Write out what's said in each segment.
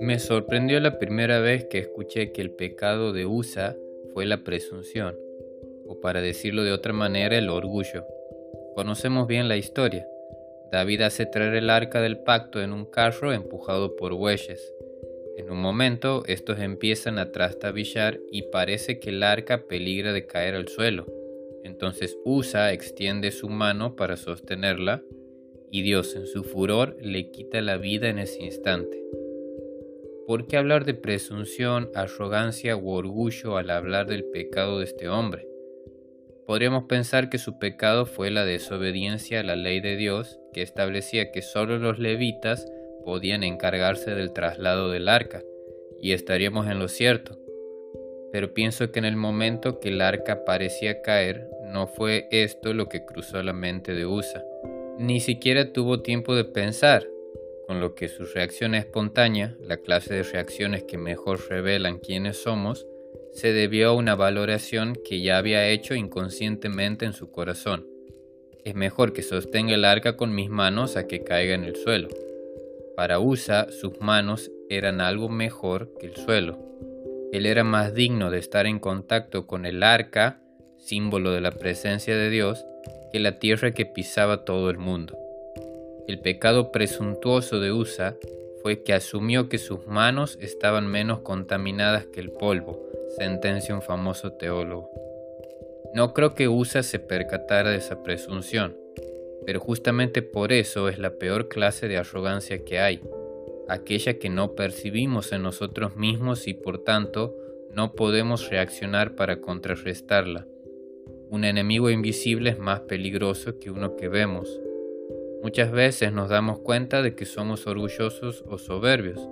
Me sorprendió la primera vez que escuché que el pecado de Usa fue la presunción, o para decirlo de otra manera, el orgullo. Conocemos bien la historia. David hace traer el arca del pacto en un carro empujado por bueyes. En un momento, estos empiezan a trastabillar y parece que el arca peligra de caer al suelo. Entonces Usa extiende su mano para sostenerla y Dios en su furor le quita la vida en ese instante. ¿Por qué hablar de presunción, arrogancia u orgullo al hablar del pecado de este hombre? Podríamos pensar que su pecado fue la desobediencia a la ley de Dios, que establecía que solo los levitas podían encargarse del traslado del arca, y estaríamos en lo cierto. Pero pienso que en el momento que el arca parecía caer, no fue esto lo que cruzó la mente de Usa. Ni siquiera tuvo tiempo de pensar, con lo que su reacción espontánea, la clase de reacciones que mejor revelan quiénes somos, se debió a una valoración que ya había hecho inconscientemente en su corazón. Es mejor que sostenga el arca con mis manos a que caiga en el suelo. Para Usa, sus manos eran algo mejor que el suelo. Él era más digno de estar en contacto con el arca, símbolo de la presencia de Dios, que la tierra que pisaba todo el mundo. El pecado presuntuoso de Usa fue que asumió que sus manos estaban menos contaminadas que el polvo, sentencia un famoso teólogo. No creo que Usa se percatara de esa presunción, pero justamente por eso es la peor clase de arrogancia que hay, aquella que no percibimos en nosotros mismos y por tanto no podemos reaccionar para contrarrestarla. Un enemigo invisible es más peligroso que uno que vemos. Muchas veces nos damos cuenta de que somos orgullosos o soberbios.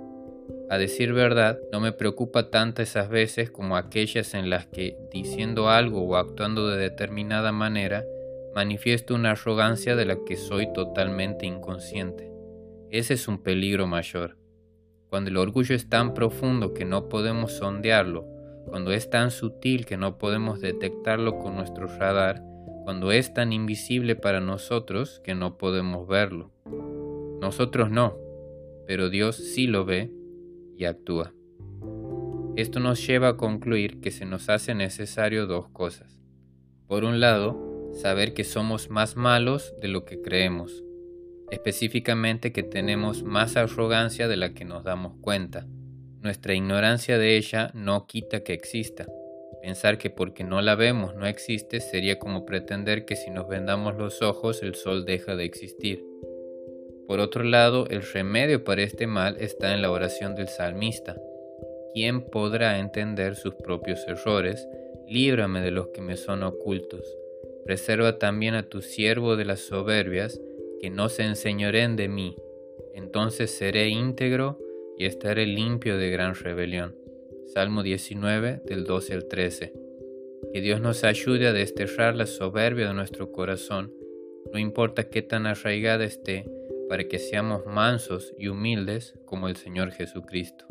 A decir verdad, no me preocupa tanto esas veces como aquellas en las que, diciendo algo o actuando de determinada manera, manifiesto una arrogancia de la que soy totalmente inconsciente. Ese es un peligro mayor. Cuando el orgullo es tan profundo que no podemos sondearlo, cuando es tan sutil que no podemos detectarlo con nuestro radar, cuando es tan invisible para nosotros que no podemos verlo. Nosotros no, pero Dios sí lo ve y actúa. Esto nos lleva a concluir que se nos hace necesario dos cosas. Por un lado, saber que somos más malos de lo que creemos, específicamente que tenemos más arrogancia de la que nos damos cuenta. Nuestra ignorancia de ella no quita que exista. Pensar que porque no la vemos no existe sería como pretender que si nos vendamos los ojos el sol deja de existir. Por otro lado, el remedio para este mal está en la oración del salmista. ¿Quién podrá entender sus propios errores? Líbrame de los que me son ocultos. Preserva también a tu siervo de las soberbias, que no se enseñoren de mí. Entonces seré íntegro y estaré limpio de gran rebelión. Salmo 19 del 12 al 13. Que Dios nos ayude a desterrar la soberbia de nuestro corazón, no importa qué tan arraigada esté, para que seamos mansos y humildes como el Señor Jesucristo.